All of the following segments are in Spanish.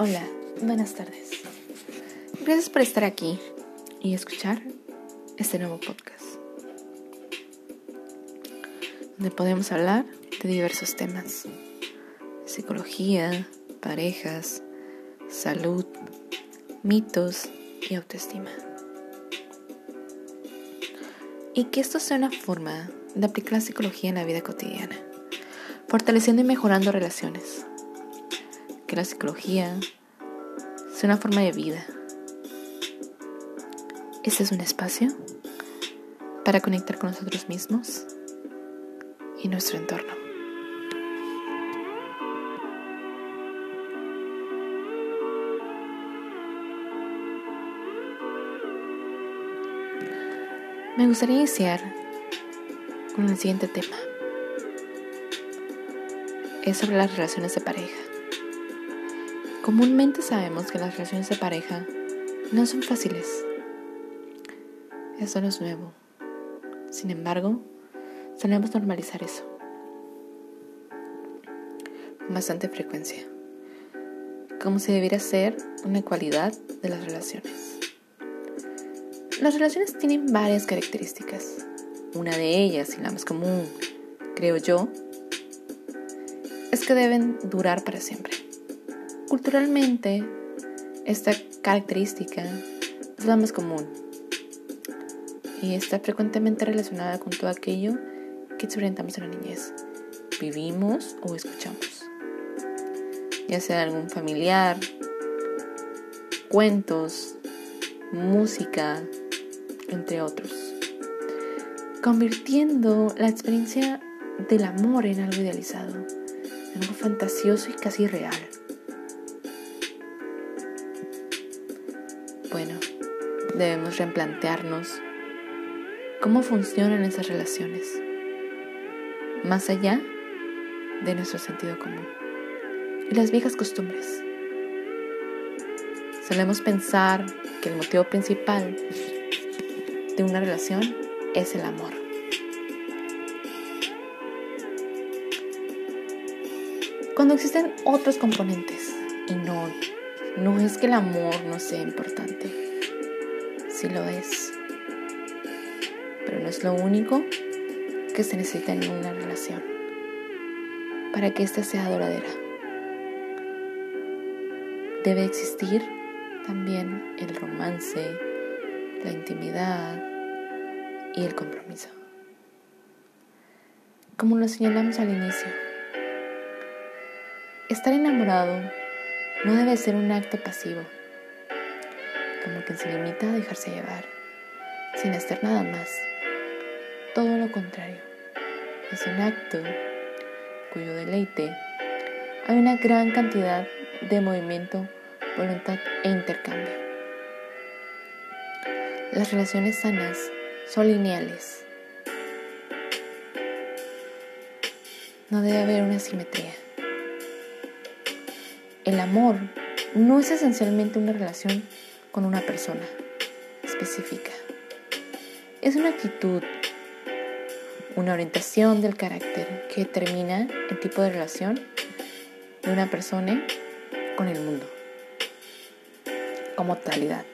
Hola, buenas tardes. Gracias por estar aquí y escuchar este nuevo podcast, donde podemos hablar de diversos temas, psicología, parejas, salud, mitos y autoestima. Y que esto sea una forma de aplicar la psicología en la vida cotidiana, fortaleciendo y mejorando relaciones. Que la psicología sea una forma de vida. Este es un espacio para conectar con nosotros mismos y nuestro entorno. Me gustaría iniciar con el siguiente tema. Es sobre las relaciones de pareja. Comúnmente sabemos que las relaciones de pareja no son fáciles. Eso no es nuevo. Sin embargo, solemos normalizar eso con bastante frecuencia, como si debiera ser una cualidad de las relaciones. Las relaciones tienen varias características. Una de ellas, y la más común, creo yo, es que deben durar para siempre. Culturalmente, esta característica es la más común y está frecuentemente relacionada con todo aquello que experimentamos en la niñez, vivimos o escuchamos, ya sea algún familiar, cuentos, música, entre otros, convirtiendo la experiencia del amor en algo idealizado, algo fantasioso y casi real. Bueno, debemos replantearnos cómo funcionan esas relaciones, más allá de nuestro sentido común y las viejas costumbres. Solemos pensar que el motivo principal de una relación es el amor. Cuando existen otros componentes, y no, no es que el amor no sea importante, sí lo es, pero no es lo único que se necesita en una relación para que ésta sea duradera. Debe existir también el romance, la intimidad y el compromiso. Como lo señalamos al inicio, estar enamorado no debe ser un acto pasivo, como que se limita a dejarse llevar, sin hacer nada más. Todo lo contrario, es un acto cuyo deleite hay una gran cantidad de movimiento, voluntad e intercambio. Las relaciones sanas son lineales. No debe haber una simetría. El amor no es esencialmente una relación con una persona específica. Es una actitud, una orientación del carácter que determina el tipo de relación de una persona con el mundo como totalidad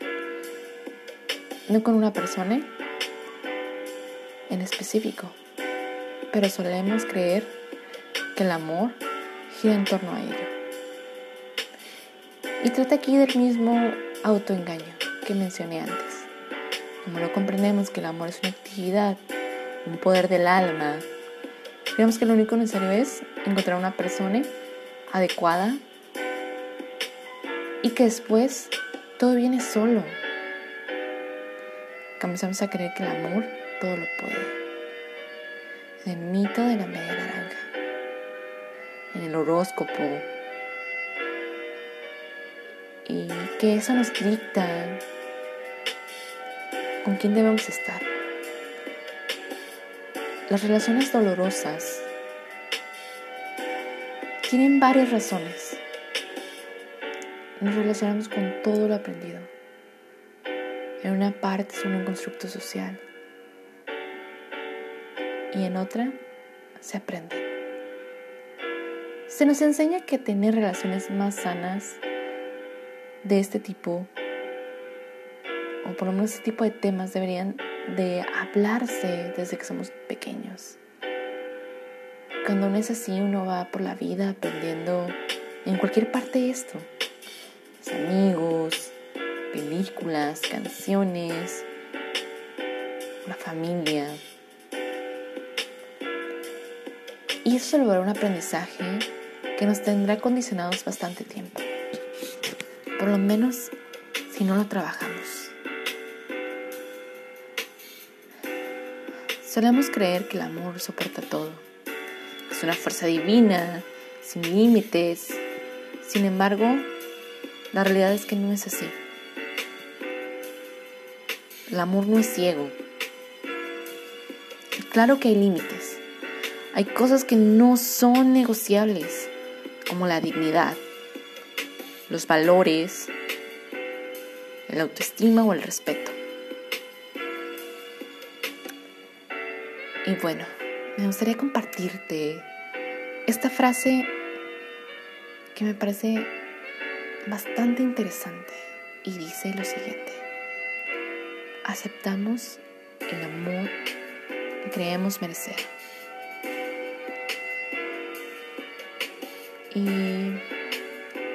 no con una persona en específico, pero solemos creer que el amor gira en torno a ello. Y trata aquí del mismo autoengaño que mencioné antes. Como no comprendemos que el amor es una actividad, un poder del alma, creemos que lo único necesario es encontrar una persona adecuada y que después todo viene solo comenzamos a creer que el amor todo lo puede. En el de la media naranja, en el horóscopo, y que eso nos dicta con quién debemos estar. Las relaciones dolorosas tienen varias razones. Nos relacionamos con todo lo aprendido En una parte son un constructo social y en otra se aprende. Se nos enseña que tener relaciones más sanas de este tipo, o por lo menos este tipo de temas, deberían de hablarse desde que somos pequeños. Cuando no es así, uno va por la vida aprendiendo en cualquier parte esto. amigos, películas, canciones, la familia. Y eso se un aprendizaje que nos tendrá condicionados bastante tiempo. Por lo menos si no lo trabajamos. Solemos creer que el amor soporta todo. Es una fuerza divina, sin límites. Sin embargo, la realidad es que no es así. El amor no es ciego. Claro que hay límites. Hay cosas que no son negociables, como la dignidad, los valores, el autoestima o el respeto. Y bueno, me gustaría compartirte esta frase que me parece bastante interesante y dice lo siguiente aceptamos el amor que creemos merecer. Y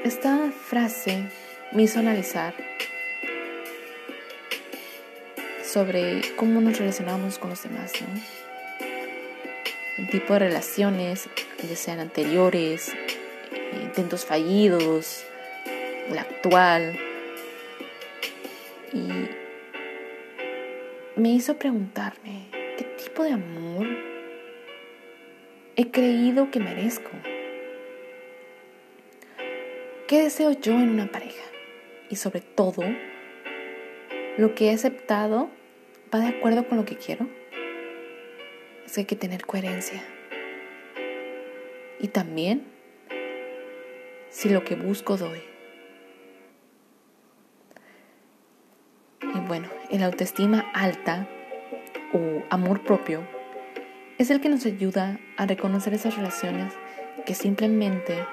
esta frase me hizo analizar sobre cómo nos relacionamos con los demás, ¿no? El tipo de relaciones, ya sean anteriores, intentos fallidos, la actual. Y me hizo preguntarme qué tipo de amor he creído que merezco. ¿Qué deseo yo en una pareja? Y sobre todo, lo que he aceptado va de acuerdo con lo que quiero. Es que hay que tener coherencia. Y también si lo que busco doy. El autoestima alta o amor propio es el que nos ayuda a reconocer esas relaciones que simplemente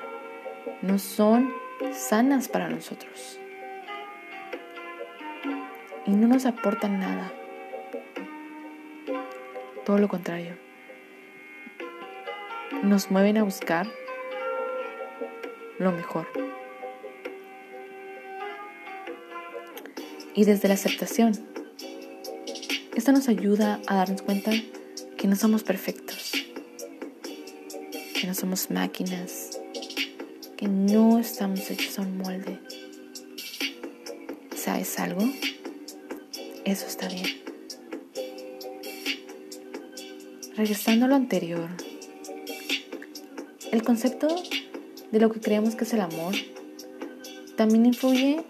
no son sanas para nosotros y no nos aportan nada. Todo lo contrario. Nos mueven a buscar lo mejor. Y desde la aceptación. Esto nos ayuda a darnos cuenta que no somos perfectos, que no somos máquinas, que no estamos hechos a un molde. ¿Sabes algo? Eso está bien. Regresando a lo anterior, el concepto de lo que creemos que es el amor también influye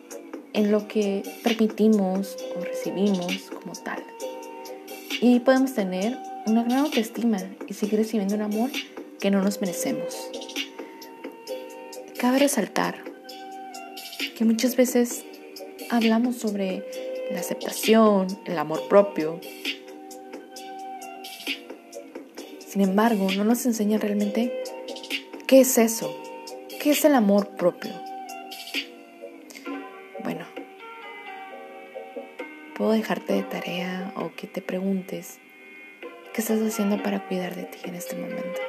en lo que permitimos o recibimos como tal. Y podemos tener una gran autoestima y seguir recibiendo un amor que no nos merecemos. Cabe resaltar que muchas veces hablamos sobre la aceptación, el amor propio. Sin embargo, no nos enseña realmente qué es eso, qué es el amor propio. Puedo dejarte de tarea o que te preguntes qué estás haciendo para cuidar de ti en este momento.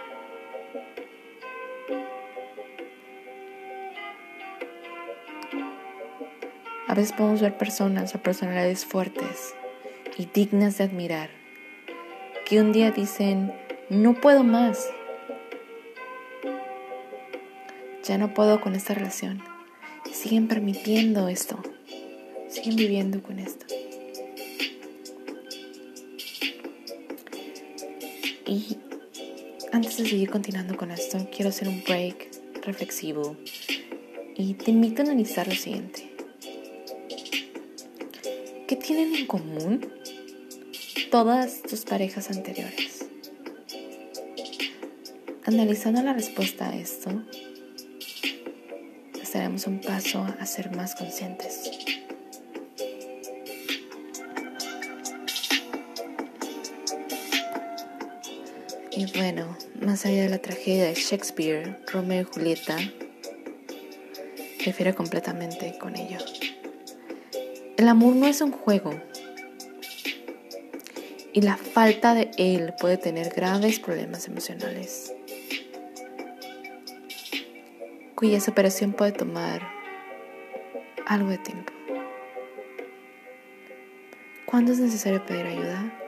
A veces podemos ver personas o personalidades fuertes y dignas de admirar que un día dicen, no puedo más, ya no puedo con esta relación. Siguen permitiendo esto, siguen viviendo con esto. Y antes de seguir continuando con esto, quiero hacer un break reflexivo y te invito a analizar lo siguiente. ¿Qué tienen en común todas tus parejas anteriores? Analizando la respuesta a esto, estaremos un paso a ser más conscientes. Y bueno, más allá de la tragedia de Shakespeare, Romeo y Julieta, difiere completamente con ello. El amor no es un juego. Y la falta de él puede tener graves problemas emocionales, cuya superación puede tomar algo de tiempo. ¿Cuándo es necesario pedir ayuda?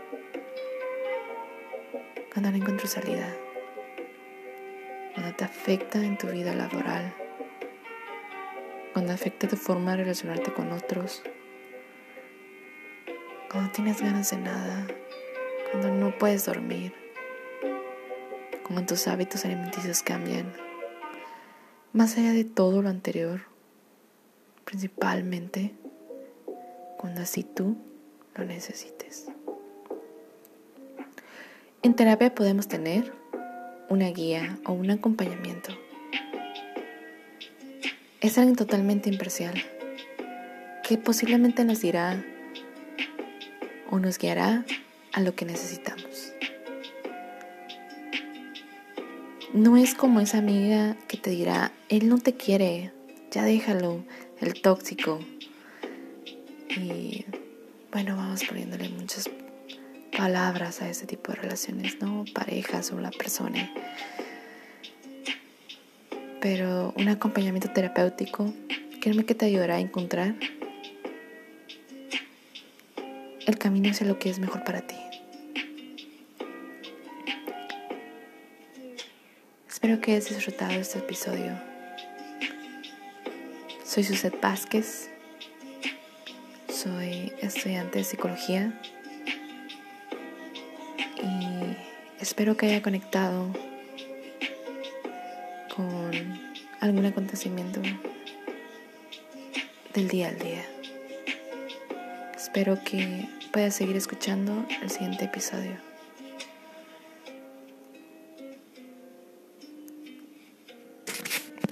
Cuando no encuentro salida. Cuando te afecta en tu vida laboral. Cuando afecta tu forma de relacionarte con otros. Cuando tienes ganas de nada. Cuando no puedes dormir. Cuando tus hábitos alimenticios cambian. Más allá de todo lo anterior, principalmente cuando así tú lo necesites. En terapia podemos tener una guía o un acompañamiento. Es alguien totalmente imparcial que posiblemente nos dirá o nos guiará a lo que necesitamos. No es como esa amiga que te dirá, él no te quiere, ya déjalo, el tóxico. Y bueno, vamos poniéndole muchas palabras a ese tipo de relaciones, ¿no? Parejas o la persona. Pero un acompañamiento terapéutico, créeme que te ayudará a encontrar el camino hacia lo que es mejor para ti. Espero que hayas disfrutado este episodio. Soy Suset Vázquez. Soy estudiante de psicología. Espero que haya conectado con algún acontecimiento del día al día. Espero que puedas seguir escuchando el siguiente episodio.